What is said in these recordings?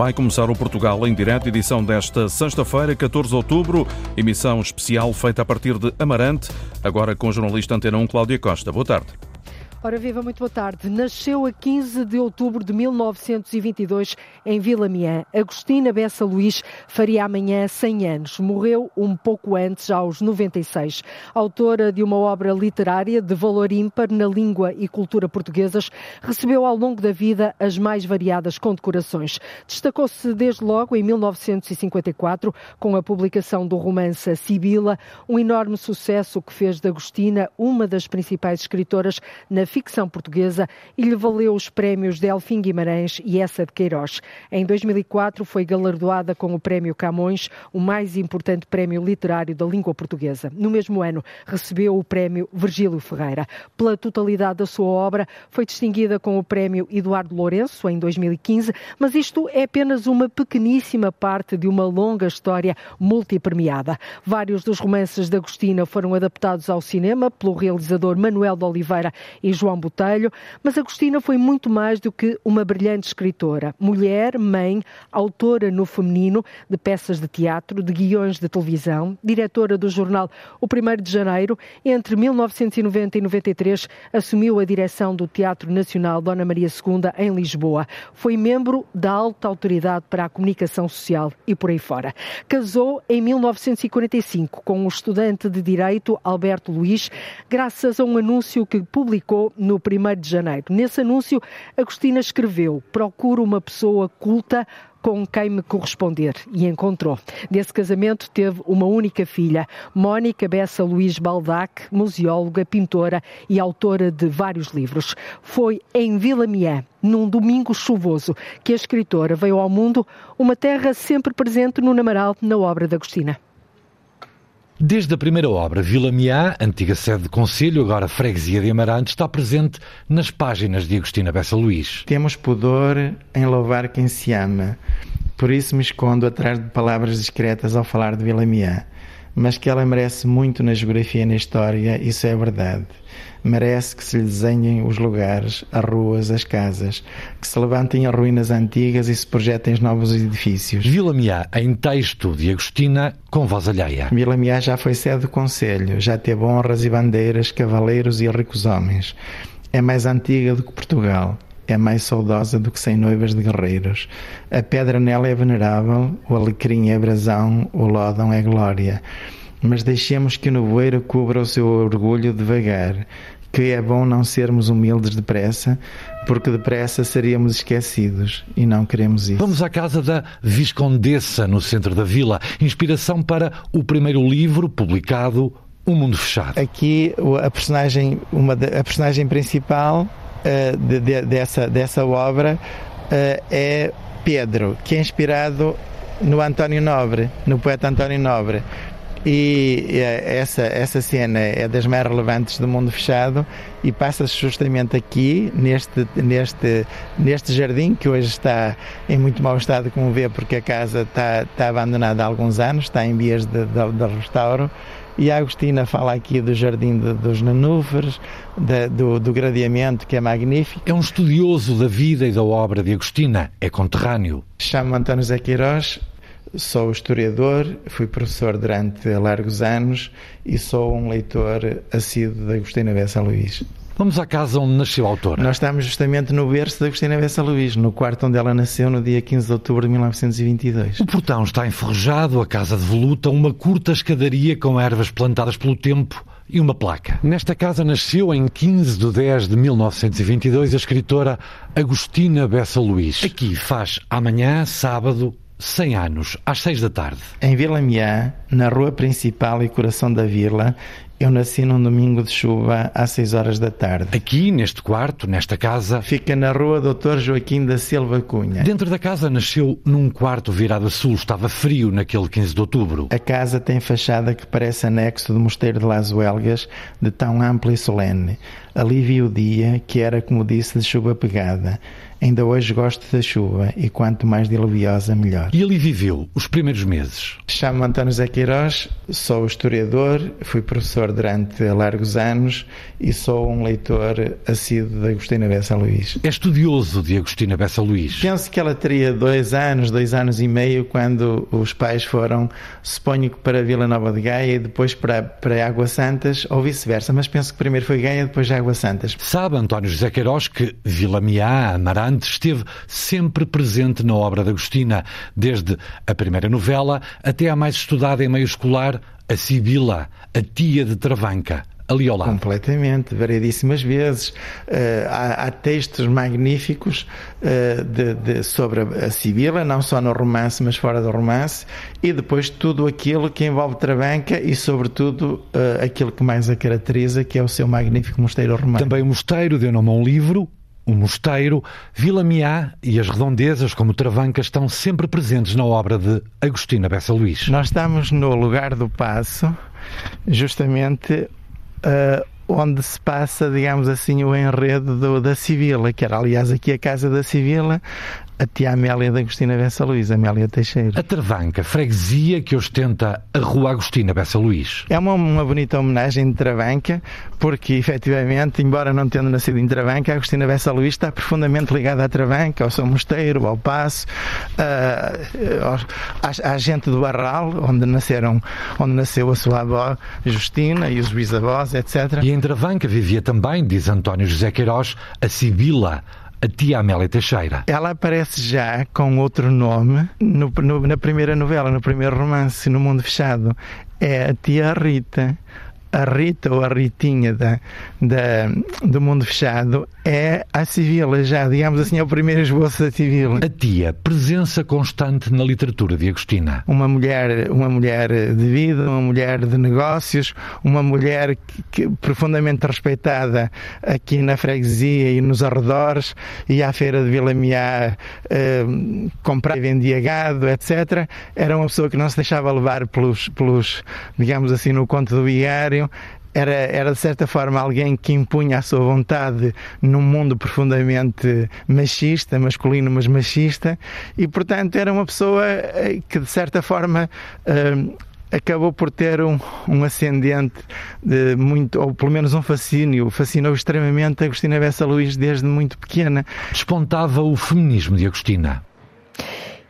vai começar o Portugal em direto, edição desta sexta-feira, 14 de outubro, emissão especial feita a partir de Amarante, agora com o jornalista Antena 1 Cláudia Costa. Boa tarde. Ora viva, muito boa tarde. Nasceu a 15 de outubro de 1922 em Vila Miã. Agostina Bessa Luís faria amanhã 100 anos. Morreu um pouco antes, aos 96. Autora de uma obra literária de valor ímpar na língua e cultura portuguesas, recebeu ao longo da vida as mais variadas condecorações. Destacou-se desde logo em 1954 com a publicação do romance Sibila, um enorme sucesso que fez de Agostina uma das principais escritoras na ficção portuguesa e lhe valeu os prémios Delfim Guimarães e essa de Queiroz. Em 2004 foi galardoada com o Prémio Camões, o mais importante prémio literário da língua portuguesa. No mesmo ano recebeu o Prémio Virgílio Ferreira. Pela totalidade da sua obra foi distinguida com o Prémio Eduardo Lourenço em 2015, mas isto é apenas uma pequeníssima parte de uma longa história multipremiada. Vários dos romances de Agostina foram adaptados ao cinema pelo realizador Manuel de Oliveira e João Botelho, mas Agostina foi muito mais do que uma brilhante escritora. Mulher, mãe, autora no feminino de peças de teatro, de guiões de televisão, diretora do jornal O 1 de Janeiro. Entre 1990 e 93 assumiu a direção do Teatro Nacional Dona Maria II em Lisboa. Foi membro da alta autoridade para a comunicação social e por aí fora. Casou em 1945 com o estudante de Direito Alberto Luiz, graças a um anúncio que publicou no 1 de janeiro. Nesse anúncio, Agostina escreveu: Procuro uma pessoa culta com quem me corresponder e encontrou. Desse casamento teve uma única filha, Mónica Bessa Luís Baldac, museóloga, pintora e autora de vários livros. Foi em Vila Miã, num domingo chuvoso, que a escritora veio ao mundo, uma terra sempre presente no Namaral, na obra de Agostina. Desde a primeira obra, Vila Miá, antiga sede de Conselho, agora freguesia de Amarante, está presente nas páginas de Agostina Bessa Luís. Temos pudor em louvar quem se ama, por isso me escondo atrás de palavras discretas ao falar de Vila Miá. Mas que ela merece muito na geografia e na história, isso é verdade merece que se lhe desenhem os lugares, as ruas, as casas, que se levantem as ruínas antigas e se projetem os novos edifícios. Vila Miá, em texto de Agostina, com voz alheia. Vila Miá já foi sede do Conselho, já teve honras e bandeiras, cavaleiros e ricos homens. É mais antiga do que Portugal é mais saudosa do que sem noivas de guerreiros. A pedra nela é venerável, o alecrim é brasão, o lódão é glória mas deixemos que o nevoeiro cubra o seu orgulho devagar, que é bom não sermos humildes depressa, porque depressa seríamos esquecidos e não queremos isso. Vamos à casa da Viscondessa, no centro da vila, inspiração para o primeiro livro publicado, O Mundo Fechado. Aqui a personagem, uma, a personagem principal uh, de, de, dessa, dessa obra uh, é Pedro, que é inspirado no António Nobre, no poeta António Nobre e essa, essa cena é das mais relevantes do mundo fechado e passa-se justamente aqui, neste, neste, neste jardim, que hoje está em muito mau estado, como vê, porque a casa está, está abandonada há alguns anos, está em vias de, de, de restauro. E a Agostina fala aqui do Jardim de, dos Nanúferes, do, do gradeamento, que é magnífico. É um estudioso da vida e da obra de Agostina, é conterrâneo. Chamo-me António Zé Queiroz, Sou historiador, fui professor durante largos anos e sou um leitor assíduo de Agostina Bessa Luís. Vamos à casa onde nasceu a autora. Nós estamos justamente no berço de Agostina Bessa Luís, no quarto onde ela nasceu no dia 15 de outubro de 1922. O portão está enferrujado, a casa de voluta, uma curta escadaria com ervas plantadas pelo tempo e uma placa. Nesta casa nasceu em 15 de 10 de 1922 a escritora Agostina Bessa Luís. Aqui faz amanhã, sábado, 100 anos, às 6 da tarde. Em Vila Miã, na rua principal e coração da vila, eu nasci num domingo de chuva às 6 horas da tarde. Aqui, neste quarto, nesta casa. Fica na rua Doutor Joaquim da Silva Cunha. Dentro da casa nasceu num quarto virado a sul. Estava frio naquele 15 de outubro. A casa tem fachada que parece anexo do Mosteiro de Las Huelgas, de tão amplo e solene. Ali vi o dia, que era, como disse, de chuva pegada. Ainda hoje gosto da chuva e quanto mais diluviosa, melhor. E ali viveu os primeiros meses? Chamo-me António Zé Queiroz, sou historiador, fui professor durante largos anos e sou um leitor assíduo de Agostina Bessa Luís. É estudioso de Agostina Bessa Luís. Penso que ela teria dois anos, dois anos e meio, quando os pais foram, suponho que para Vila Nova de Gaia e depois para, para Águas Santas, ou vice-versa, mas penso que primeiro foi Gaia e depois Águas Santas. Sabe, António José Queiroz, que Vila Miá, Amarante, esteve sempre presente na obra de Agostina, desde a primeira novela até a mais estudada em meio escolar, a Sibila, a tia de Travanca ali ao lado. Completamente, variedíssimas vezes. Uh, há, há, textos magníficos uh, de, de, sobre a Sibila, não só no romance, mas fora do romance, e depois tudo aquilo que envolve Travanca e, sobretudo, uh, aquilo que mais a caracteriza, que é o seu magnífico mosteiro romano. Também o mosteiro deu nome a um livro, o mosteiro, Vila Miá e as redondezas como Travanca estão sempre presentes na obra de Agostina Bessa Luís. Nós estamos no lugar do passo, justamente uh, onde se passa, digamos assim, o enredo do, da Sibila, que era aliás aqui a casa da Sibila, a tia Amélia da Agostina Bessa Luís, Amélia Teixeira. A Travanca, freguesia que ostenta a Rua Agostina Bessa Luís. É uma, uma bonita homenagem de Travanca, porque efetivamente, embora não tendo nascido em Travanca, a Agostina Bessa Luís está profundamente ligada à Travanca, ao seu mosteiro, ao passo, à, à gente do Barral, onde nasceram, onde nasceu a sua avó Justina e os bisavós, etc. E em Travanca vivia também, diz António José Queiroz, a Sibila, a tia Amélia Teixeira. Ela aparece já com outro nome no, no, na primeira novela, no primeiro romance, No Mundo Fechado. É a tia Rita a Rita ou a Ritinha da, da, do mundo fechado é a Civila, já, digamos assim, é o primeiro esboço da Civila. A tia, presença constante na literatura de Agostina. Uma mulher, uma mulher de vida, uma mulher de negócios, uma mulher que, que, profundamente respeitada aqui na freguesia e nos arredores, e à feira de Vila Miá eh, comprar e vendia gado, etc. Era uma pessoa que não se deixava levar pelos, pelos digamos assim, no conto do era, era de certa forma alguém que impunha a sua vontade num mundo profundamente machista, masculino, mas machista, e portanto era uma pessoa eh, que de certa forma. Uh, acabou por ter um, um ascendente de muito, ou pelo menos um fascínio, fascinou extremamente Agostina Bessa Luís desde muito pequena. Despontava o feminismo de Agostina.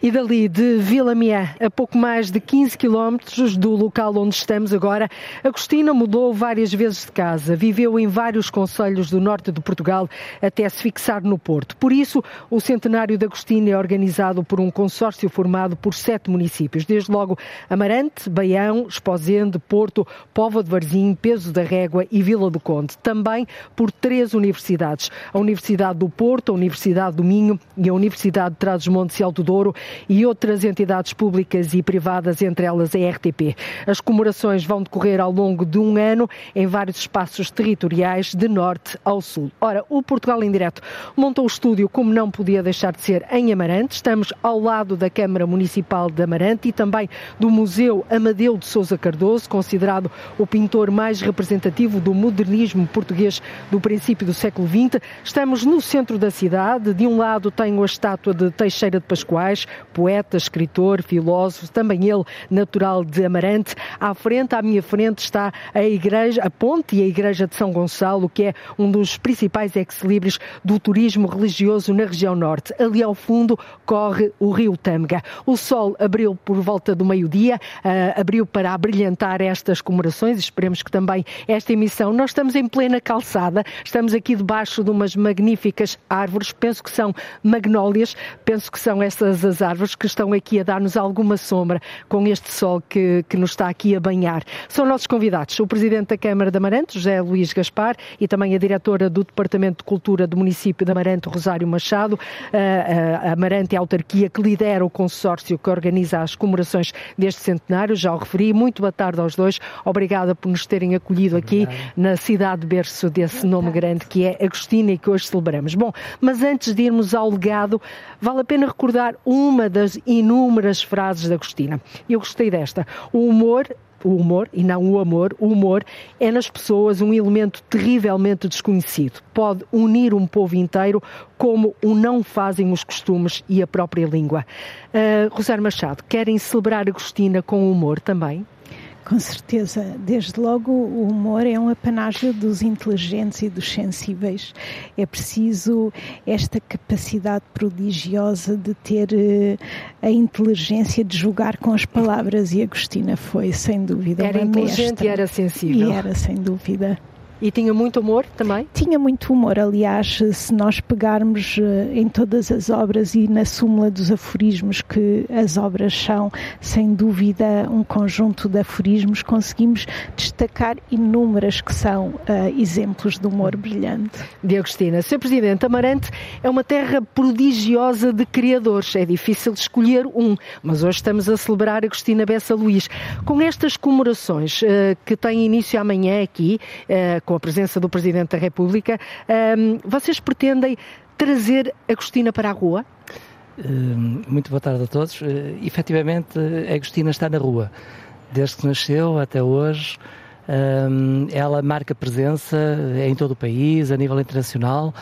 E dali de Vila Miã, a pouco mais de 15 quilómetros do local onde estamos agora, Agostina mudou várias vezes de casa, viveu em vários conselhos do norte de Portugal até se fixar no Porto. Por isso, o centenário de Agostina é organizado por um consórcio formado por sete municípios, desde logo Amarante, Baião, Esposende, Porto, Póvoa de Varzim, Peso da Régua e Vila do Conde. Também por três universidades, a Universidade do Porto, a Universidade do Minho e a Universidade de Trás-os-Montes e Alto Douro, e outras entidades públicas e privadas, entre elas a RTP. As comemorações vão decorrer ao longo de um ano em vários espaços territoriais de norte ao sul. Ora, o Portugal em Direto montou o estúdio como não podia deixar de ser em Amarante. Estamos ao lado da Câmara Municipal de Amarante e também do Museu Amadeu de Sousa Cardoso, considerado o pintor mais representativo do modernismo português do princípio do século XX. Estamos no centro da cidade. De um lado tenho a estátua de Teixeira de Pascoais, poeta, escritor, filósofo, também ele natural de Amarante. À frente, à minha frente, está a igreja, a ponte e a igreja de São Gonçalo, que é um dos principais ex-libris do turismo religioso na região norte. Ali ao fundo corre o rio Tâmega. O sol abriu por volta do meio-dia, uh, abriu para abrilhantar estas comemorações. Esperemos que também esta emissão. Nós estamos em plena calçada, estamos aqui debaixo de umas magníficas árvores, penso que são magnólias, penso que são essas as árvores que estão aqui a dar-nos alguma sombra com este sol que, que nos está aqui a banhar. São nossos convidados o Presidente da Câmara de Amarante, José Luís Gaspar, e também a Diretora do Departamento de Cultura do município de Amarante, Rosário Machado. A, Amarante é a autarquia que lidera o consórcio que organiza as comemorações deste centenário, já o referi. Muito boa tarde aos dois. Obrigada por nos terem acolhido aqui na cidade berço desse nome grande que é Agostina e que hoje celebramos. Bom, mas antes de irmos ao legado, vale a pena recordar uma das inúmeras frases da Agostina. Eu gostei desta. O humor o humor e não o amor, o humor é nas pessoas um elemento terrivelmente desconhecido. Pode unir um povo inteiro como o não fazem os costumes e a própria língua. Uh, Rosário Machado, querem celebrar Agostina com humor também? Com certeza. Desde logo, o humor é um apanágio dos inteligentes e dos sensíveis. É preciso esta capacidade prodigiosa de ter uh, a inteligência de jogar com as palavras. E Agostina foi, sem dúvida, era uma inteligente mestra. e era sensível. E era, sem dúvida. E tinha muito humor também? Tinha muito humor. Aliás, se nós pegarmos uh, em todas as obras e na súmula dos aforismos, que as obras são, sem dúvida, um conjunto de aforismos, conseguimos destacar inúmeras que são uh, exemplos de humor brilhante. De Agostina. Sr. Presidente, Amarante é uma terra prodigiosa de criadores. É difícil escolher um, mas hoje estamos a celebrar Agostina Bessa Luís. Com estas comemorações uh, que têm início amanhã aqui, com a presença do Presidente da República, vocês pretendem trazer Agostina para a rua? Muito boa tarde a todos. Uh, efetivamente, Agostina está na rua. Desde que nasceu até hoje, ela marca presença em todo o país, a nível internacional,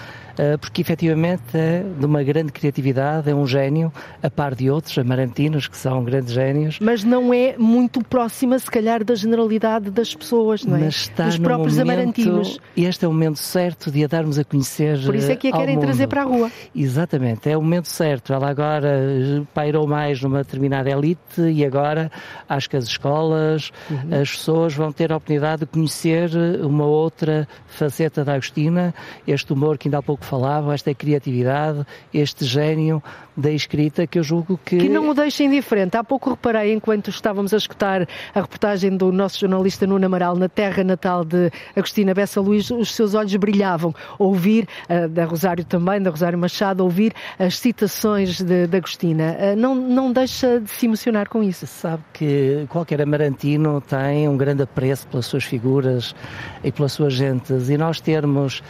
porque efetivamente é de uma grande criatividade, é um gênio, a par de outros amarantinos, que são grandes gênios. Mas não é muito próxima, se calhar, da generalidade das pessoas, não é? Mas está Dos próprios momento, amarantinos. Este é o momento certo de a darmos a conhecer. Por isso é que a querem trazer para a rua. Exatamente, é o momento certo. Ela agora pairou mais numa determinada elite e agora acho que as escolas, uhum. as pessoas vão ter a oportunidade de conhecer uma outra faceta da Agostina, este humor que ainda há pouco falavam, esta criatividade, este gênio da escrita que eu julgo que. Que não o deixa indiferente. Há pouco reparei, enquanto estávamos a escutar a reportagem do nosso jornalista Nuno Amaral na terra natal de Agostina Bessa Luís, os seus olhos brilhavam. Ouvir, uh, da Rosário também, da Rosário Machado, ouvir as citações de, de Agostina. Uh, não, não deixa de se emocionar com isso. Sabe que qualquer amarantino tem um grande apreço pelas suas figuras e pelas suas gentes. E nós termos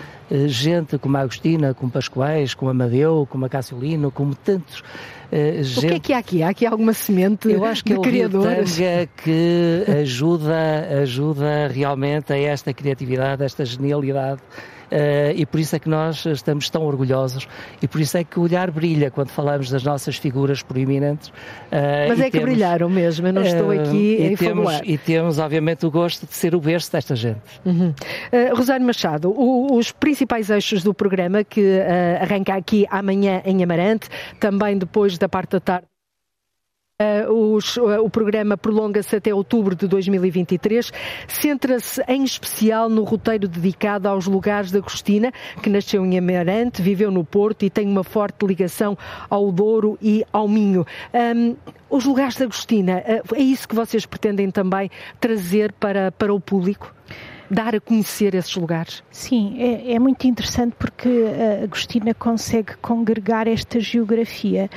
gente como a Agostina, como Pascoais, como Amadeu, como a Cassiolino, como tantos. Uh, gente... O que é que há aqui? Há aqui alguma semente Eu acho que de criadores? É que ajuda, ajuda realmente a esta criatividade, a esta genialidade e por isso é que nós estamos tão orgulhosos e por isso é que o olhar brilha quando falamos das nossas figuras proeminentes. Uh, Mas é que temos, brilharam mesmo, eu não estou aqui e temos, e temos, obviamente, o gosto de ser o berço desta gente. Uhum. Rosário Machado, o, os principais eixos do programa que arranca aqui amanhã em Amarante, também depois da parte da tarde. Uh, os, uh, o programa prolonga-se até outubro de 2023. Centra-se em especial no roteiro dedicado aos lugares de Agostina, que nasceu em Amarante, viveu no Porto e tem uma forte ligação ao Douro e ao Minho. Um, os lugares de Agostina, uh, é isso que vocês pretendem também trazer para, para o público? dar a conhecer esses lugares? Sim, é, é, muito interessante porque a Agostina consegue congregar esta geografia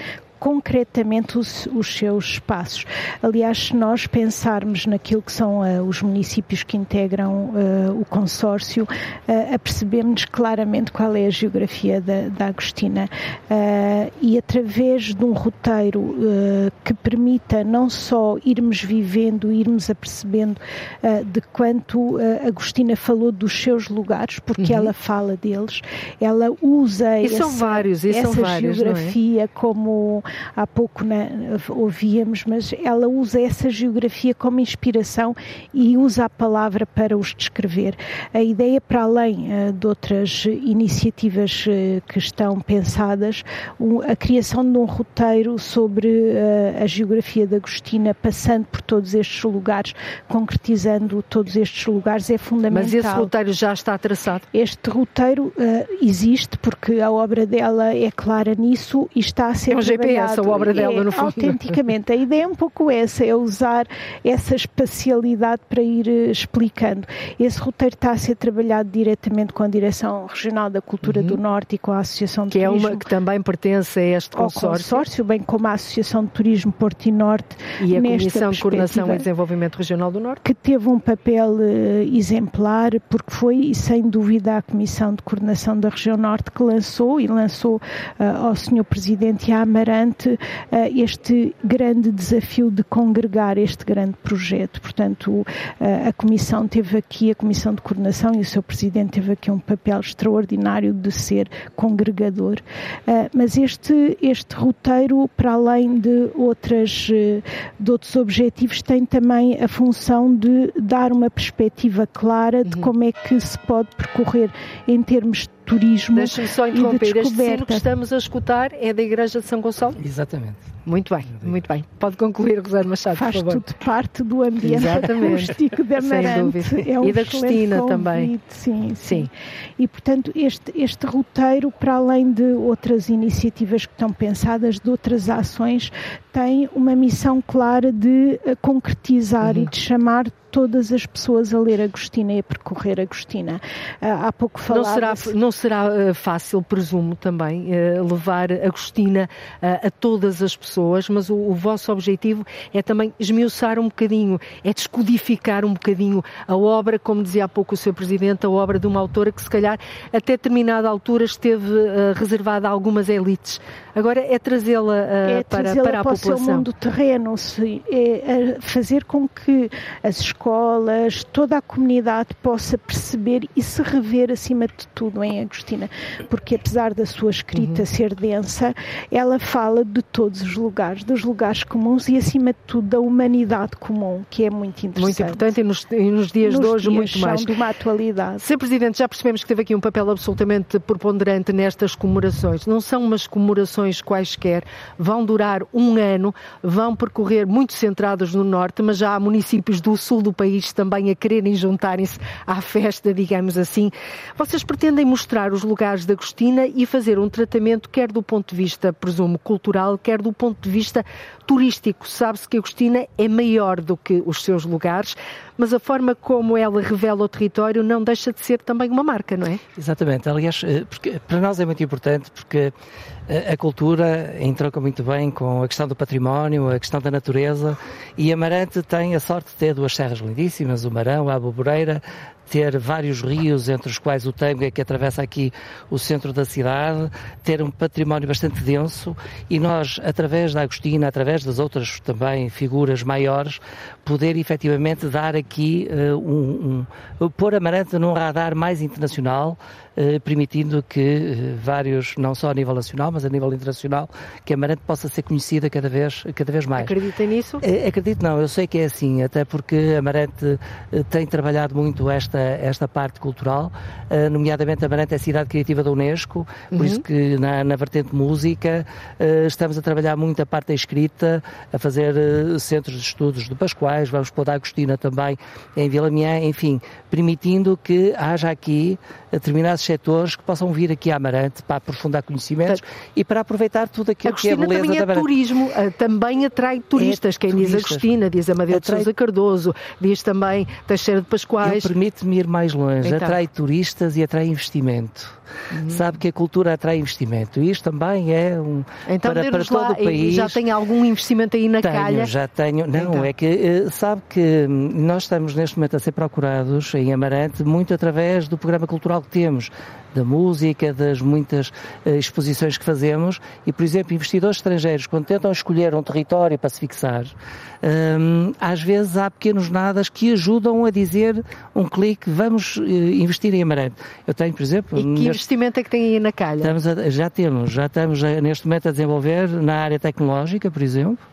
concretamente os, os seus espaços. Aliás, se nós pensarmos naquilo que são uh, os municípios que integram uh, o consórcio, uh, apercebemos claramente qual é a geografia da, da Agostina. e através de um roteiro que permita não só irmos vivendo, irmos apercebendo de quanto Agostina falou dos seus lugares, porque uhum. ela fala deles, ela usa e essa, vários, essa vários, é? geografia é? como há pouco na, ouvíamos, mas ela usa essa geografia como inspiração e usa a palavra para os descrever. A ideia, para além uh, de outras iniciativas uh, que estão pensadas, a criação de um roteiro sobre uh, a geografia da Agostina, passando por todos estes lugares, concretizando todos estes lugares, é fundamental. Mas esse roteiro já está traçado? Este roteiro existe porque a obra dela é clara nisso e está a ser é um GPS, a obra dela, é, no fundo. Autenticamente. A ideia é um pouco essa, é usar essa espacialidade para ir uh, explicando. Esse roteiro está a ser trabalhado diretamente com a Direção Regional da Cultura uhum. do Norte e com a Associação de que Turismo. É uma, que também pertence a este consórcio. Consórcio, bem como a Associação de Turismo Porto e Norte. E a Comissão de Coordenação e Desenvolvimento Regional do Norte. Que teve um papel uh, exemplar, porque foi, sem dúvida, a Comissão de Coordenação da Região Norte que lançou e lançou uh, ao Sr. Presidente e à Amarante exatamente este grande desafio de congregar este grande projeto. Portanto, a Comissão teve aqui, a Comissão de Coordenação e o seu Presidente teve aqui um papel extraordinário de ser congregador. Mas este, este roteiro, para além de, outras, de outros objetivos, tem também a função de dar uma perspectiva clara de uhum. como é que se pode percorrer em termos de turismo Deixa-me só interromper. Este sino que estamos a escutar é da Igreja de São Gonçalo? Exatamente. Muito bem, muito bem. Pode concluir, Rosana Machado, Faz por favor. tudo parte do ambiente Exatamente. acústico da Amarante. É um e da Cristina também. Sim, sim, sim. E, portanto, este, este roteiro, para além de outras iniciativas que estão pensadas, de outras ações, tem uma missão clara de eh, concretizar uhum. e de chamar todas as pessoas a ler Agostina e a percorrer Agostina. Ah, há pouco falava não será, não será uh, fácil, presumo também, uh, levar Agostina uh, a todas as pessoas, mas o, o, vosso objetivo é também esmiuçar um bocadinho, é descodificar um bocadinho a obra, como dizia há pouco o Sr. Presidente, a obra de uma autora que se calhar até determinada altura esteve reservada a algumas elites. Agora é trazê-la é para, trazê para a para população. o seu mundo terreno, é fazer com que as escolas, toda a comunidade possa perceber e se rever acima de tudo em Agostina, porque apesar da sua escrita uhum. ser densa, ela fala de todos os lugares, dos lugares comuns e acima de tudo da humanidade comum, que é muito interessante. Muito importante e nos, e nos dias nos de hoje dias muito mais. de uma atualidade. Sr. Presidente, já percebemos que teve aqui um papel absolutamente preponderante nestas comemorações. Não são umas comemorações quaisquer, vão durar um ano, vão percorrer muito centrados no norte, mas já há municípios do sul do do país também a quererem juntarem-se à festa, digamos assim. Vocês pretendem mostrar os lugares da Agostina e fazer um tratamento, quer do ponto de vista, presumo, cultural, quer do ponto de vista turístico. Sabe-se que Agostina é maior do que os seus lugares, mas a forma como ela revela o território não deixa de ser também uma marca, não é? Exatamente. Aliás, eh, porque, para nós é muito importante porque a cultura entronca muito bem com a questão do património, a questão da natureza e Amarante tem a sorte de ter duas serras lindíssimas, o Marão, a Aboboreira, ter vários rios, entre os quais o Tanga, que atravessa aqui o centro da cidade, ter um património bastante denso e nós, através da Agostina, através das outras também figuras maiores, poder efetivamente dar aqui uh, um, um, pôr Amarante num radar mais internacional, uh, permitindo que uh, vários, não só a nível nacional, mas a nível internacional, que Amarante possa ser conhecida cada vez, cada vez mais. Acredita nisso? acredito não, eu sei que é assim, até porque Amarante tem trabalhado muito esta esta parte cultural, nomeadamente Amarante é a cidade criativa da Unesco, por uhum. isso que na, na vertente música estamos a trabalhar muito a parte da escrita, a fazer centros de estudos do Pascoais, vamos pôr da Agostina também em Vila Miã, enfim, permitindo que haja aqui determinados setores que possam vir aqui a Amarante para aprofundar conhecimentos e para aproveitar tudo aquilo que é a beleza também é da turismo, também atrai turistas, é quem turistas. diz Agostina, diz Amadeu atrai... de Sousa Cardoso, diz também Teixeira de Pascoais. Permite-me ir mais longe, então. atrai turistas e atrai investimento. Uhum. Sabe que a cultura atrai investimento e isto também é um então, para, para todo lá, o país. Já tem algum investimento aí na tenho, calha? Já tenho, não, então. é que eh, sabe que nós estamos neste momento a ser procurados em Amarante muito através do programa cultural que temos da música, das muitas uh, exposições que fazemos e, por exemplo, investidores estrangeiros, quando tentam escolher um território para se fixar, um, às vezes há pequenos nadas que ajudam a dizer um clique, vamos uh, investir em Amarante. Eu tenho, por exemplo... E que neste... investimento é que tem aí na calha? A, já temos, já estamos a, neste momento a desenvolver na área tecnológica, por exemplo,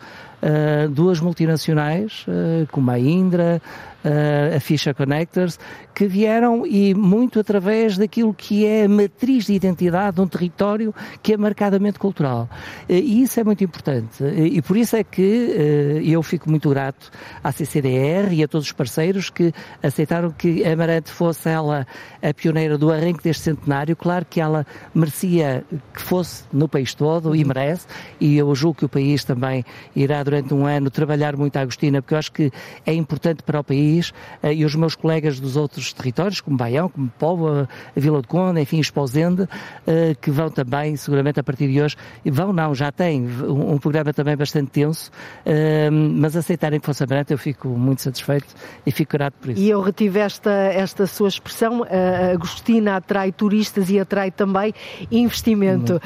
duas multinacionais, uh, como a Indra, a Fisher Connectors, que vieram e muito através daquilo que é a matriz de identidade de um território que é marcadamente cultural. Uh, e isso é muito importante. Uh, e por isso é que eu fico muito grato à CCDR e a todos os parceiros que aceitaram que a Amarante fosse ela a pioneira do arranque deste centenário. Claro que ela merecia que fosse no país todo e merece, e eu julgo que o país também irá durante um ano trabalhar muito a Agostina, porque eu acho que é importante para o país país e os meus colegas dos outros territórios, como Baião, como Póvoa, a Vila do Conde, enfim, Esposende, que vão também, seguramente a partir de hoje, vão não, já têm um, um programa também bastante tenso, mas aceitarem que fosse aberto eu fico muito satisfeito e fico grato por isso. E eu retive esta, esta sua expressão, Agostina atrai turistas e atrai também investimento,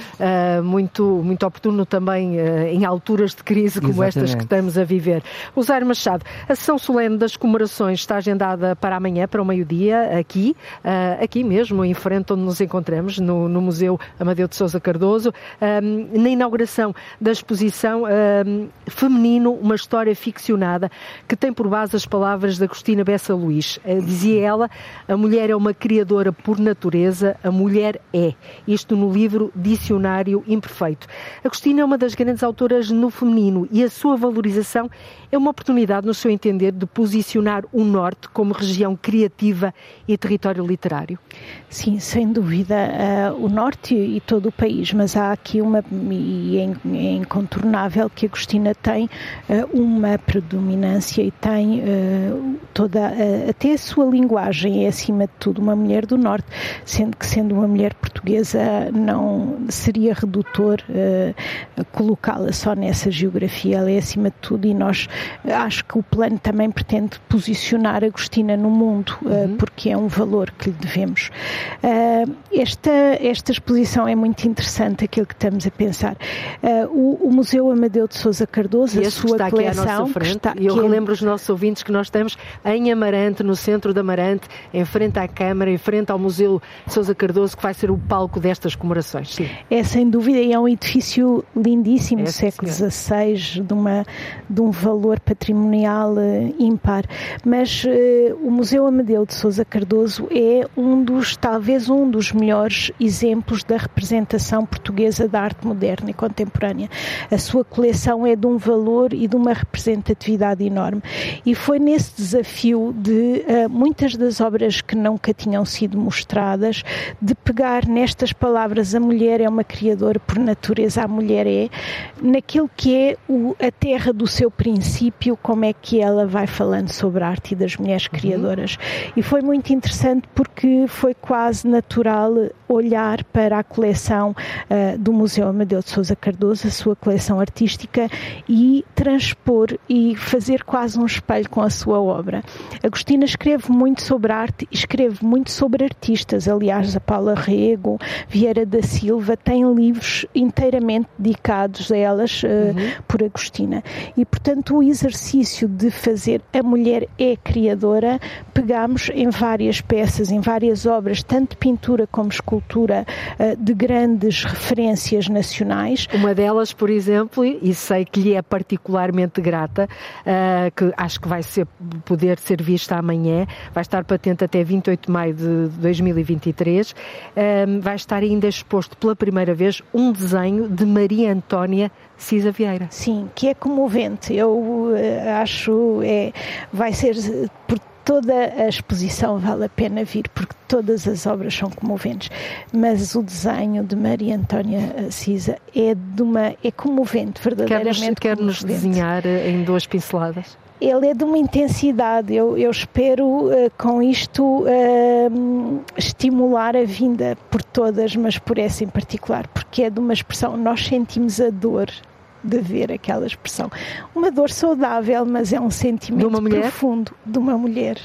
muito, muito, muito oportuno também em alturas de crise como Exatamente. estas que estamos a viver. Rosário Machado, a sessão solene das comemorações está agendada para amanhã, para o meio-dia, aqui, uh, aqui mesmo, em frente onde nos encontramos, no, no Museu Amadeu de Souza Cardoso, na inauguração da exposição Feminino, uma história ficcionada, que tem por base as palavras da Agostina Bessa Luís. dizia ela, a mulher é uma criadora por natureza, a mulher é. Isto no livro Dicionário Imperfeito. Agostina é uma das grandes autoras no feminino e a sua valorização é uma oportunidade, no seu entender, de posicionar o Norte como região criativa e território literário. Sim, sem dúvida, uh, o Norte e todo o país, mas há aqui uma, e é, é incontornável que Agostina tem uh, uma predominância e tem uh, toda, até a sua linguagem é acima de tudo uma mulher do Norte, sendo que sendo uma mulher portuguesa não seria redutor colocá-la só nessa geografia, ela é acima de tudo e nós acho que o plano também pretende posicionar Agostina no mundo, uhum. porque é um valor que lhe devemos. Uh, esta, esta exposição é muito interessante, aquilo que estamos a pensar. Uh, o, o, Museu Amadeu de Souza Cardoso, a sua está coleção. Aqui à frente, está, e eu relembro é... os nossos ouvintes que nós estamos em Amarante, no centro de Amarante, em frente à Câmara, em frente ao Museu de Souza Cardoso, que vai ser o palco destas comemorações. Sim. É sem dúvida, e é um edifício lindíssimo, é, do século XVI, de, uma, de um valor patrimonial uh, ímpar. Mas uh, o Museu Amadeu de Souza Cardoso é um dos, talvez um dos melhores exemplos da representação portuguesa da arte moderna e contemporânea. A sua coleção é de um valor e de uma representatividade enorme. E foi nesse desafio de uh, muitas das obras que nunca tinham sido mostradas, de pegar nestas palavras a mulher é uma criadora por natureza, a mulher é, naquilo que é o, a terra do seu princípio, como é que ela vai falando sobre a arte e das mulheres uhum. criadoras. Uhum. E foi muito interessante porque foi quase natural olhar para a coleção uh, do Museu Amadeu de Souza Cardoso, a sua coleção artística, e transpor e fazer quase um espelho com a sua obra. Agostina escreve muito sobre arte e escreve muito sobre artistas. Aliás, a Paula Rego, Vieira da Silva, têm livros inteiramente dedicados a elas uh, uhum. por Agostina. E, portanto, o exercício de fazer a mulher é criadora, pegamos em várias peças, em várias obras, tanto pintura como escultura, uh, de grandes referências nacionais. Uma delas, por exemplo, e sei que lhe é particularmente grata, uh, que acho que vai ser, poder ser vista amanhã, vai estar patente até 28 de maio de 2023, uh, vai estar ainda exposto pela primeira vez um desenho de Maria Antónia Cisa Vieira. Sim, que é comovente. Eu uh, acho é vai ser por toda a exposição vale a pena vir porque todas as obras são comoventes, mas o desenho de Maria Antónia Cisa é de uma é comovente, verdadeiramente. Quer nos, quer nos desenhar eh, em duas pinceladas? ele é de uma intensidade. Eu, eu espero uh, com isto uh, estimular a vinda por todas, mas por essa em particular, porque é de uma expressão. Nós sentimos a dor de ver aquela expressão. Uma dor saudável, mas é um sentimento de profundo de uma mulher.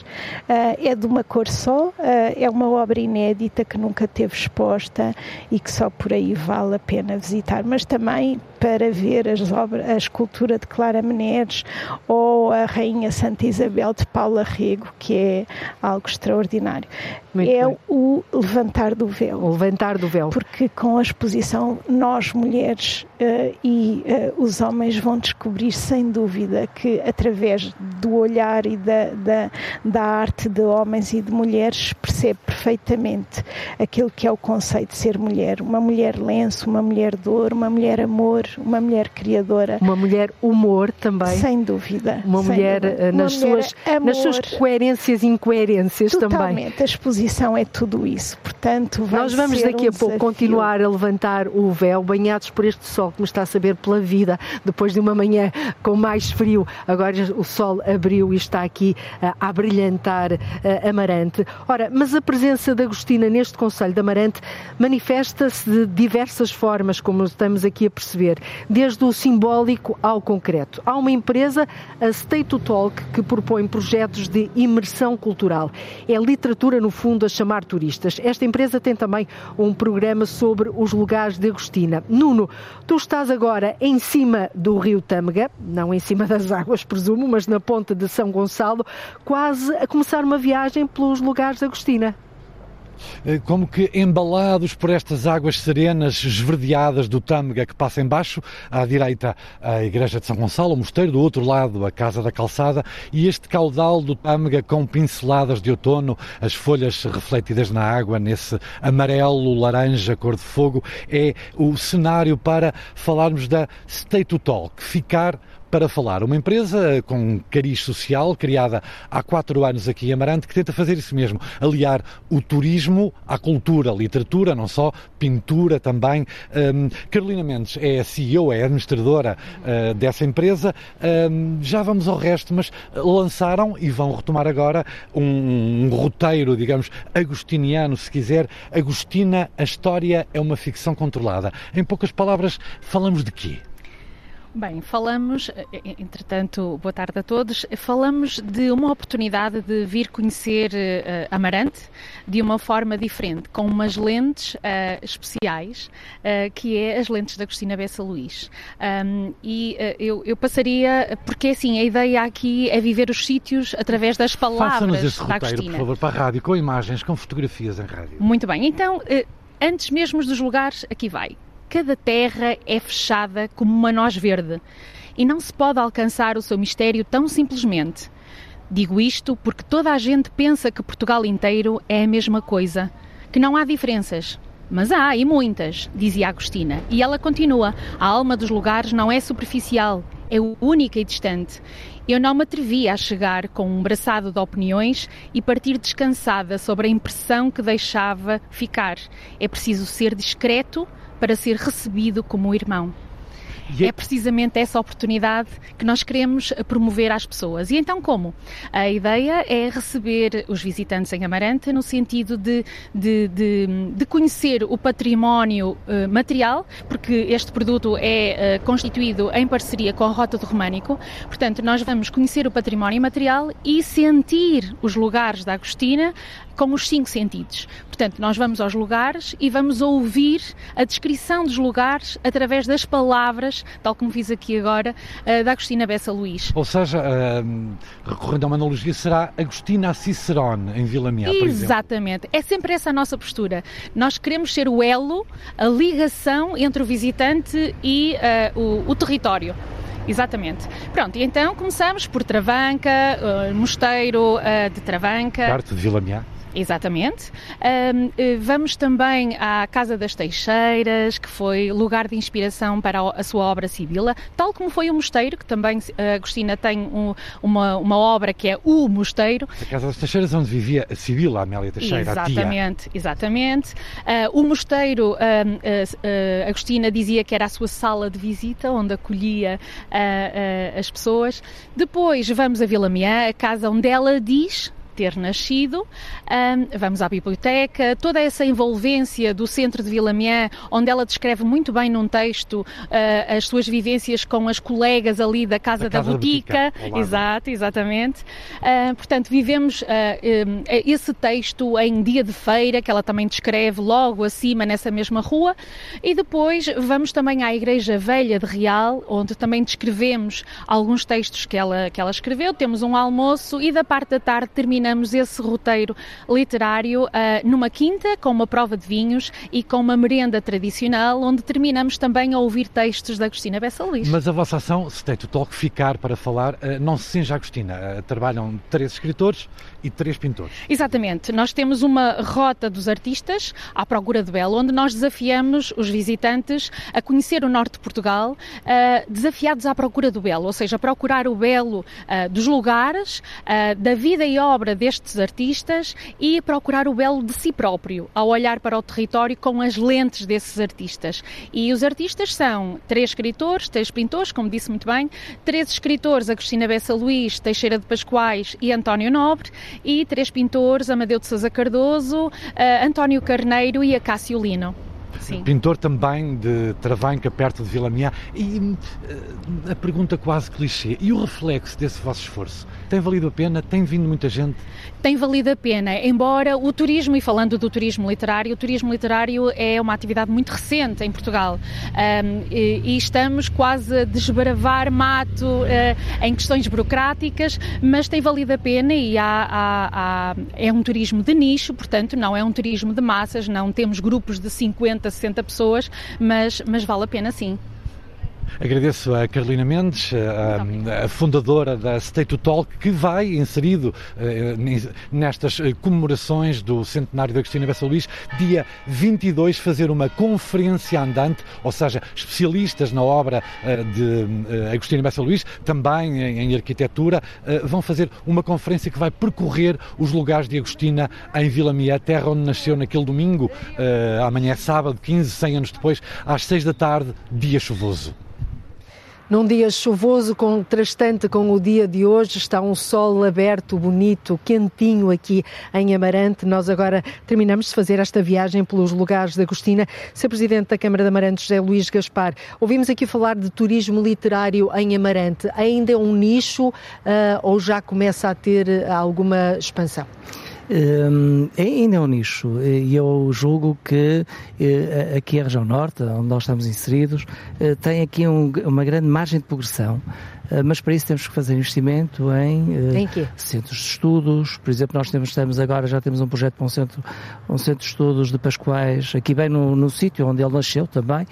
Uh, é de uma cor só, uh, é uma obra inédita que nunca teve exposta e que só por aí vale a pena visitar, mas também para ver as obras, a escultura de Clara Menezes ou a Rainha Santa Isabel de Paula Rego, que é algo extraordinário. Muito é bem. o levantar do véu. O levantar do véu. Porque com a exposição, nós mulheres uh, e os homens vão descobrir, sem dúvida, que através do olhar e da, da, da arte de homens e de mulheres percebe perfeitamente aquilo que é o conceito de ser mulher. Uma mulher lenço, uma mulher dor, uma mulher amor, uma mulher criadora. Uma mulher humor também. Sem dúvida. Uma sem mulher dúvida. eh, nas, Uma mulher suas, amor. nas suas coerências e incoerências também. Totalmente. A exposição é tudo isso. Portanto, vai Nós vamos daqui um a pouco desafio. continuar a levantar o véu, banhados por este sol que nos está a saber pela vida, depois de uma manhã com mais frio. Agora o sol abriu e está aqui ah, a brilhantar ah, Amarante. Ora, mas a presença da Agostina neste Conselho de Amarante manifesta-se de diversas formas, como estamos aqui a perceber, desde o simbólico ao concreto. Há uma empresa, a State to Talk, que propõe projetos de imersão cultural. É literatura, no fundo, a chamar turistas. Esta empresa tem também um programa sobre os lugares de Agostina. Nuno, tu estás agora em cima do rio Tâmega, não em cima das águas, presumo, mas na ponta de São Gonçalo, quase a começar uma viagem pelos lugares de Agostina. Eh, como que embalados por estas águas serenas esverdeadas do Tâmega que passa embaixo, à direita a Igreja de São Gonçalo, o mosteiro, do outro lado a Casa da Calçada e este caudal do Tâmega com pinceladas de outono, as folhas refletidas na água nesse amarelo, laranja, cor de fogo, é o cenário para falarmos da State to Talk, ficar para falar. Uma empresa com cariz social, criada há quatro anos aqui em Amarante, que tenta fazer isso mesmo, aliar o turismo à cultura, literatura, não só, pintura também. Um, Carolina Mendes é a CEO, é a administradora uh, dessa empresa. Um, já vamos ao resto, mas lançaram e vão retomar agora um, um roteiro, digamos, agostiniano, se quiser. Agostina, a história é uma ficção controlada. Em poucas palavras, falamos de quê? Bem, falamos, entretanto, boa tarde a todos, falamos de uma oportunidade de vir conhecer uh, Amarante de uma forma diferente, com umas lentes uh, especiais, uh, que é as lentes da Agostina Bessa Luís. Um, e eu, eu, passaria, porque assim, a ideia aqui é viver os sítios através das palavras Faça-nos esse da roteiro, Agostina. por favor, para a rádio, com imagens, com fotografias em rádio. Muito bem, então, antes mesmo dos lugares, aqui vai cada terra é fechada como uma noz verde e não se pode alcançar o seu mistério tão simplesmente. Digo isto porque toda a gente pensa que Portugal inteiro é a mesma coisa, que não há diferenças. Mas há, e muitas, dizia Agostina. E ela continua: a alma dos lugares não é superficial, é única e distante. Eu não me atrevi a chegar com um braçado de opiniões e partir descansada sobre a impressão que deixava ficar. É preciso ser discreto para ser recebido como irmão. E É precisamente essa oportunidade que nós queremos promover às pessoas. E então como? A ideia é receber os visitantes em Amarante no sentido de, de, de, de conhecer o património uh, material, porque este produto é uh, constituído em parceria com a Rota do Românico. Portanto, nós vamos conhecer o património material e sentir os lugares da Agostina com os cinco sentidos. Portanto, nós vamos aos lugares e vamos ouvir a descrição dos lugares através das palavras, tal como fiz aqui agora, uh, da Agostina Bessa Luís. Ou seja, uh, recorrendo a uma analogia, será Agostina a Cicerone, em Vila Miá, por exemplo. Exatamente. É sempre essa a nossa postura. Nós queremos ser o elo, a ligação entre o visitante e uh, o, o território. Exatamente. Pronto, e então começamos por Travanca, uh, Mosteiro uh, de Travanca. Perto de Vila Miá. Exatamente. Um, vamos também à Casa das Teixeiras, que foi lugar de inspiração para a sua obra Sibila, tal como foi o Mosteiro, que também a Agostina tem um, uma, uma obra que é o Mosteiro. A Casa das Teixeiras, onde vivia a Sibila, a Amélia Teixeira, Exatamente, exatamente. Uh, o Mosteiro, uh, uh, Agostina dizia que era a sua sala de visita, onde acolhia as pessoas. Depois vamos a Vila Miã, a casa onde ela diz ter nascido. Um, vamos à biblioteca, toda essa envolvência do centro de Vila Miã, onde ela descreve muito bem num texto uh, as suas vivências com as colegas ali da Casa da, da Botica. Exato, exatamente. Uh, portanto, vivemos uh, um, esse texto em dia de feira, que ela também descreve logo acima nessa mesma rua. E depois vamos também à Igreja Velha de Real, onde também descrevemos alguns textos que ela, que ela escreveu. Temos um almoço e da parte da tarde termina terminamos esse roteiro literário uh, numa quinta, com uma prova de vinhos e com uma merenda tradicional, onde terminamos também a ouvir textos da Agostina Bessa Luís. Mas a vossa ação, State Talk, ficar para falar, uh, não se cinge a Agostina. Uh, trabalham três escritores e três pintores. Exatamente. Nós temos uma rota dos artistas à procura do belo, onde nós desafiamos os visitantes a conhecer o norte de Portugal, desafiados à procura do belo, ou seja, procurar o belo dos lugares, da vida e obra destes artistas e procurar o belo de si próprio, ao olhar para o território com as lentes desses artistas. E os artistas são três escritores, três pintores, como disse muito bem, três escritores, Agostina Bessa Luís, Teixeira de Pascoais e António Nobre, e três pintores, Amadeu de Sousa Cardoso, António Carneiro e Acácio Lino. Sim. pintor também de Travanca, perto de Vila Miá. E uh, a pergunta quase clichê, e o reflexo desse vosso esforço? Tem valido a pena? Tem vindo muita gente? Tem valido a pena, embora o turismo, e falando do turismo literário, o turismo literário é uma atividade muito recente em Portugal um, e, e, estamos quase a desbravar mato uh, em questões burocráticas, mas tem valido a pena e há, há, há, é um turismo de nicho, portanto não é um turismo de massas, não temos grupos de 50, 60 pessoas, mas, mas vale a pena sim. Agradeço a Carolina Mendes, a, a, fundadora da State to Talk, que vai inserido uh, nestas eh, comemorações do centenário da Cristina Bessa Luís, dia 22, fazer uma conferência andante, ou seja, especialistas na obra uh, de Agostina Bessa Luís, também em, em arquitetura, vão fazer uma conferência que vai percorrer os lugares de Agostina em Vila Mia, terra onde nasceu naquele domingo, amanhã é sábado, 15, 100 anos depois, às 6 da tarde, dia chuvoso. Num dia chuvoso, contrastante com o dia de hoje, está um sol aberto, bonito, quentinho aqui em Amarante. Nós agora terminamos de fazer esta viagem pelos lugares da Agostina. Ser Presidente da Câmara de Amarante, José Luís Gaspar, ouvimos aqui falar de turismo literário em Amarante. Ainda é um nicho uh, ou já começa a ter alguma expansão? Um, é ainda é um nicho e eu julgo que uh, aqui a região norte, onde nós estamos inseridos, uh, tem aqui um, uma grande margem de progressão. Uh, mas para isso temos que fazer investimento em, em centros de estudos. Por exemplo, nós temos, agora, já temos um projeto para um centro, um centro de estudos de Pascoais, aqui bem no, no sítio onde ele nasceu também.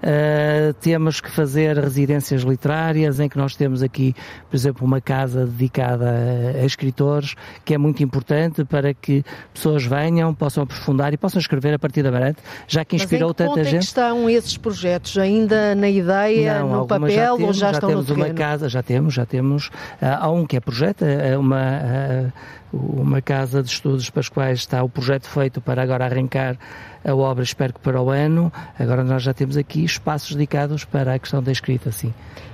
Uh, temos que fazer residências literárias, em que nós temos aqui, por exemplo, uma casa dedicada a, a escritores, que é muito importante para que pessoas venham, possam aprofundar e possam escrever a partir da Marante, já que inspirou Mas em que tanta gente. É que estão esses projetos? Ainda na ideia, Não, no papel já temos, ou já, já estão temos no uma casa, já temos, já temos. Uh, há um que é projeto, é uma. Uma casa de estudos para os quais está o projeto feito para agora arrancar a obra, espero que para o ano. Agora nós já temos aqui espaços dedicados para a questão da escrita, sim.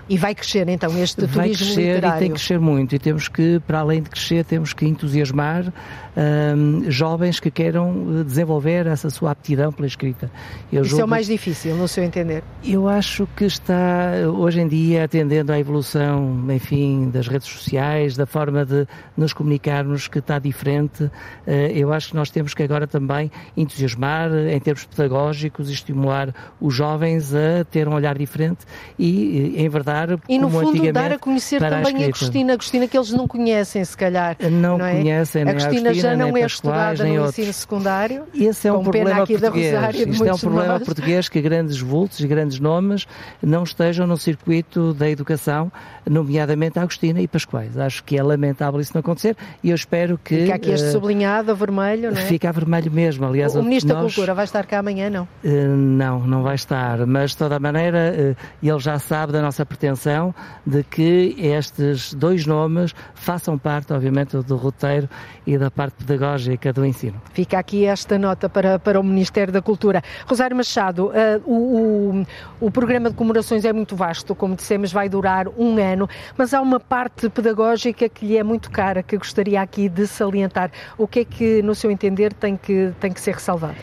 E vai crescer então este vai turismo crescer literário? e tem que crescer muito. E temos que, para além de crescer, temos que entusiasmar um, jovens que queiram eh, desenvolver essa sua aptidão pela escrita. Eu Isso é o mais difícil, no seu entender? Eu acho que está, hoje em dia, atendendo à evolução, enfim, das redes sociais, da forma de nos comunicarmos que está diferente. Eh, eu acho que nós temos que agora também entusiasmar em termos pedagógicos e estimular os jovens a ter um olhar diferente e eh, enverdar E no fundo dar a conhecer também a a Agostina, Agostina que eles não conhecem se calhar. Não, não é? conhecem a Agostina Agostina, já não é estudada nem no outros. ensino secundário. Esse é um problema português. Isto é um problema nós. português que grandes vultos e grandes nomes não estejam no circuito da educação, nomeadamente a Agostina e Pascoais. Acho que é lamentável isso não acontecer e eu espero que Fica aqui este eh, sublinhado a vermelho, não é? fica a vermelho mesmo. Aliás, o Ministro da nós- Cultura vai estar cá amanhã, não? eh, Não, não vai estar, mas de toda a maneira eh, ele já sabe da nossa pretensão de que estes dois nomes façam parte, obviamente, do roteiro e da parte pedagógica do ensino. Fica aqui esta nota para, para o Ministério da Cultura. Rosário Machado, o, o, o programa de comemorações é muito vasto, como dissemos, vai durar um ano, mas há uma parte pedagógica que lhe é muito cara, que gostaria aqui de salientar. O que é que, no seu entender, tem que, tem que ser ressalvado?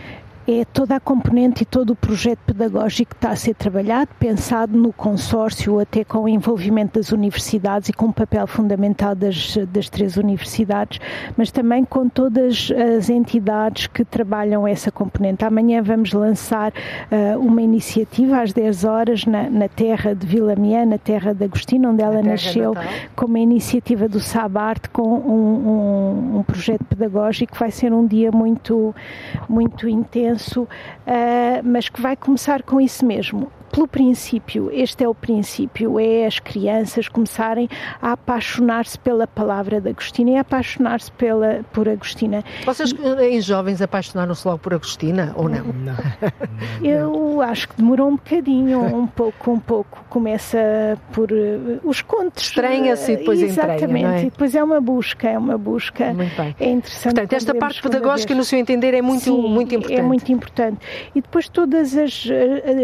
É toda a componente e todo o projeto pedagógico que está a ser trabalhado, pensado no consórcio, até com o envolvimento das universidades e com o papel fundamental das, das três universidades, mas também com todas as entidades que trabalham essa componente. Amanhã vamos lançar uh, uma iniciativa às 10 horas na, na terra de Vila Miã, na terra de Agostina, onde ela nasceu, natal. com uma iniciativa do Sabarte, com um, um, um projeto pedagógico. Vai ser um dia muito, muito intenso, uh, mas que vai começar com isso mesmo pelo princípio, este é o princípio, é as crianças começarem a apaixonar-se pela palavra de Agostina e a apaixonar-se pela, por Agostina. Vocês, em jovens, apaixonaram-se logo por Agostina ou não? Não. Eu acho que demorou um bocadinho, um pouco, um pouco. Começa por uh, os contos. Estranha-se e depois Exatamente, entrega, é? e depois é uma busca, é uma busca. Muito bem. É interessante. Portanto, esta parte pedagógica, no seu entender, é muito, Sim, muito importante. é muito importante. E depois todas as,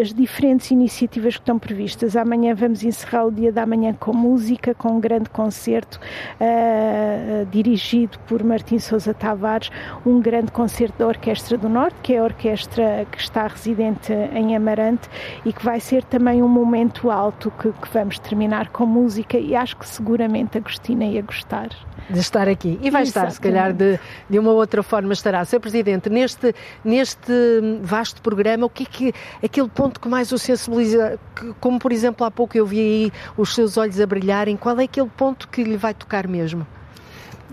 as diferentes iniciativas que estão previstas. Amanhã vamos encerrar o dia da manhã com música, com um grande concerto uh, dirigido por Martim Sousa Tavares, um grande concerto da Orquestra do Norte, que é a orquestra que está residente em Amarante e que vai ser também um momento alto que, que vamos terminar com música e acho que seguramente a Agostina ia gostar de estar aqui. E vai Exatamente. estar, se calhar, de, de uma outra forma estará. Sr. Presidente, neste, neste vasto programa, o que é que aquele ponto que mais o sensibiliza, como por exemplo há pouco eu vi aí os seus olhos a brilharem, qual é aquele ponto que lhe vai tocar mesmo?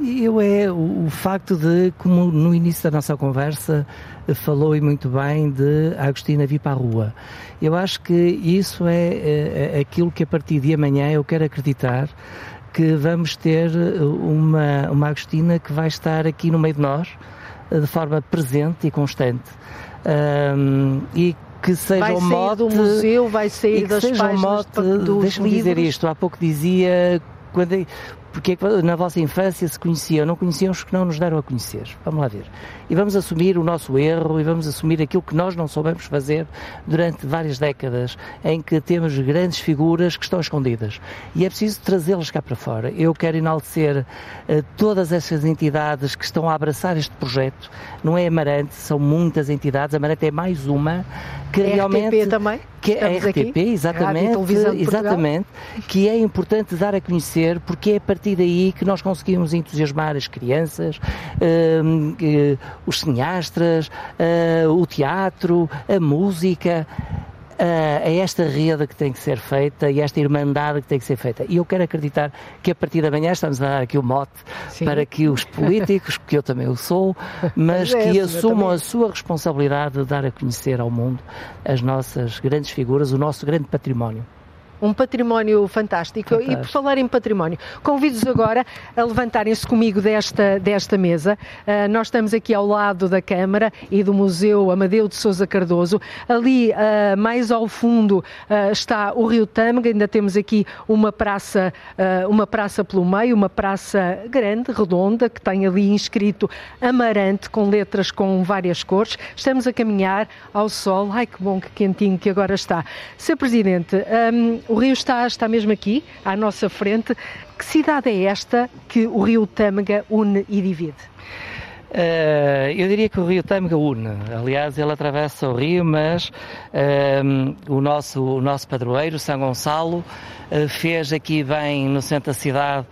Eu é o, o facto de, como no início da nossa conversa falou e muito bem de Agostina vir para a rua. Eu acho que isso é, é, é aquilo que a partir de amanhã eu quero acreditar que vamos ter eh, uma, uma Agostina que vai estar aqui no meio de nós eh, de forma presente e constante. Um, e que seja vai um mote do museu, vai sair das páginas dos Deixa-me dizer isto, há pouco dizia quando porque é na vossa infância se conheciam, não conheciam os que não nos deram a conhecer. Vamos lá ver. E vamos assumir o nosso erro e vamos assumir aquilo que nós não soubemos fazer durante várias décadas, em que temos grandes figuras que estão escondidas. E é preciso trazê-las cá para fora. Eu quero enaltecer uh, todas essas entidades que estão a abraçar este projeto. Não é Amarante, são muitas entidades. Amarante é mais uma que é realmente. RTP também? Que é RTP, aqui? exatamente. exatamente. Que é importante dar a conhecer porque é a partir partir daí que nós conseguimos entusiasmar as crianças, uh, uh, os cineastas, uh, o teatro, a música. É esta rede que tem que ser feita e esta irmandade que tem que ser feita. E eu quero acreditar que a partir da manhã estamos a dar aqui o mote Sim. para que os políticos, que eu também o sou, mas é, que assumam a sua responsabilidade de dar a conhecer ao mundo as nossas grandes figuras, o nosso grande património um património fantástico. fantástico. E por falar em património, convido-os agora a levantarem-se comigo desta, desta mesa. Uh, nós estamos aqui ao lado da Câmara e do Museu Amadeu de Souza Cardoso. Ali, uh, mais ao fundo, uh, está o Rio Tâmega. Ainda temos aqui uma praça, uma praça pelo meio, uma praça grande, redonda, que tem ali inscrito Amarante, com letras com várias cores. Estamos a caminhar ao sol. Ai, que bom, que quentinho que agora está. Sr. Presidente, um, o rio está, está mesmo aqui, à nossa frente. Que cidade é esta que o rio Tâmega une e divide? Uh, eu diria que o rio Tâmega une. Aliás, ele atravessa o rio, mas uh, o, nosso, o nosso padroeiro, São Gonçalo, uh, fez aqui bem no centro da cidade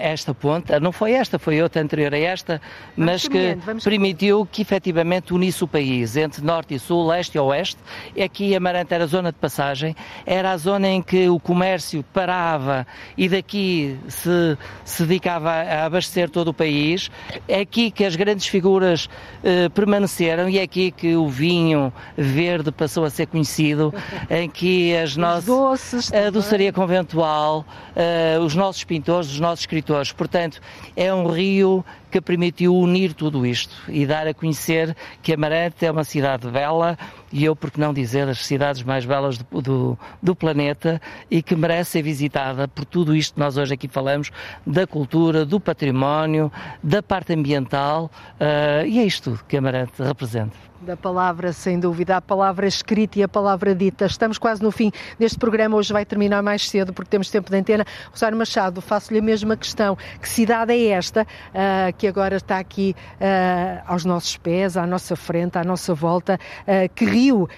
esta ponte. Não foi esta, foi outra anterior a esta, mas que permitiu que efetivamente unisse o país entre norte e sul, leste e oeste. Aqui Amarante era a zona de passagem, era a zona em que o comércio parava e daqui se, se dedicava a abastecer todo o país. É aqui que as grandes figuras uh, permaneceram e é aqui que o vinho verde passou a ser conhecido, em que as nossas, a doçaria conventual, uh, os nossos pintores, os nossos escritores. Portanto, é um rio que permitiu unir tudo isto e dar a conhecer que Amarante é uma cidade bela e eu, por que não dizer, as cidades mais belas do, do, do, planeta e que merece ser visitada por tudo isto que nós hoje aqui falamos, da cultura, do património, da parte ambiental uh, e é isto que Amarante representa. Da palavra, sem dúvida, a palavra escrita e a palavra dita. Estamos quase no fim deste programa, hoje vai terminar mais cedo porque temos tempo de antena. Rosário Machado, faço-lhe a mesma questão. Que cidade é esta uh, que agora está aqui uh, aos nossos pés, à nossa frente, à nossa volta? Uh, que rio,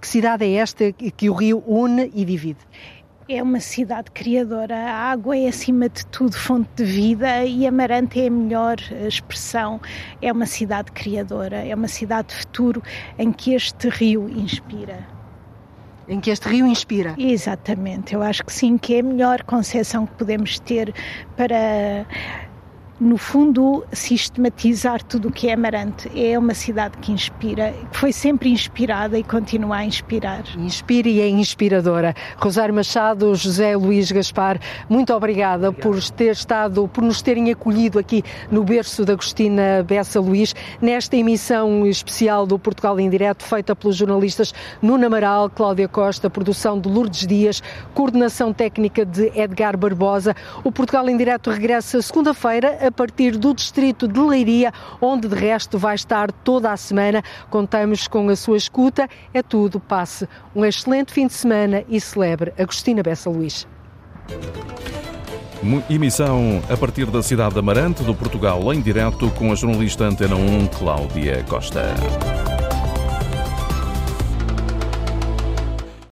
que cidade é esta que o rio une e divide? É uma cidade criadora. A água é, acima de tudo, fonte de vida e Amarante é a melhor expressão. É uma cidade criadora, é uma cidade de futuro em que este rio inspira. Em que este rio inspira? Exatamente, eu acho que sim, que é a melhor concepção que podemos ter para no fundo, sistematizar tudo o que é Amarante. É uma cidade que inspira, que foi sempre inspirada e continua a inspirar. Inspira e é inspiradora. Rosário Machado, José Luís Gaspar, muito obrigada por ter estado, por nos terem acolhido aqui no berço da Agostina Bessa Luís, nesta emissão especial do Portugal em Direto, feita pelos jornalistas Nuno Amaral, Cláudia Costa, produção de Lourdes Dias, coordenação técnica de Edgar Barbosa. O Portugal em Direto regressa segunda-feira a partir do distrito de Leiria, onde de resto vai estar toda a semana. Contamos com a sua escuta. É tudo. Passe um excelente fim de semana e celebre Agostina Bessa Luís. Emissão a partir da cidade de Amarante, do Portugal, em direto com a jornalista Antena 1, Cláudia Costa.